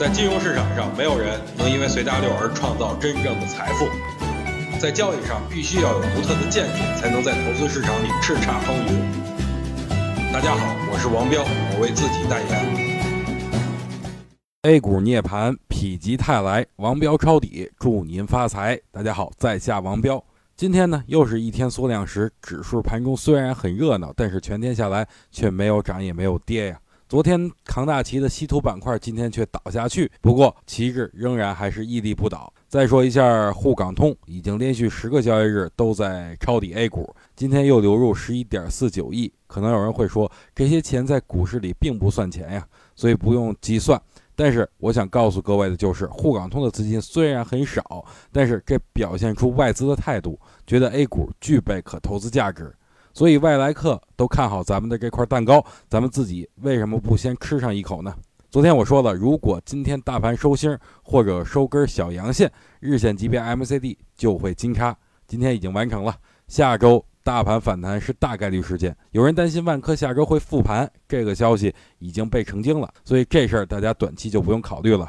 在金融市场上，没有人能因为随大流而创造真正的财富。在交易上，必须要有独特的见解，才能在投资市场里叱咤风云。大家好，我是王彪，我为自己代言。A 股涅槃，否极泰来，王彪抄底，祝您发财。大家好，在下王彪。今天呢，又是一天缩量时，指数盘中虽然很热闹，但是全天下来却没有涨也没有跌呀。昨天扛大旗的稀土板块今天却倒下去，不过旗帜仍然还是屹立不倒。再说一下沪港通，已经连续十个交易日都在抄底 A 股，今天又流入十一点四九亿。可能有人会说，这些钱在股市里并不算钱呀，所以不用计算。但是我想告诉各位的就是，沪港通的资金虽然很少，但是这表现出外资的态度，觉得 A 股具备可投资价值。所以外来客都看好咱们的这块蛋糕，咱们自己为什么不先吃上一口呢？昨天我说了，如果今天大盘收星或者收根小阳线，日线级别 MCD 就会金叉，今天已经完成了。下周大盘反弹是大概率事件。有人担心万科下周会复盘，这个消息已经被澄清了，所以这事儿大家短期就不用考虑了。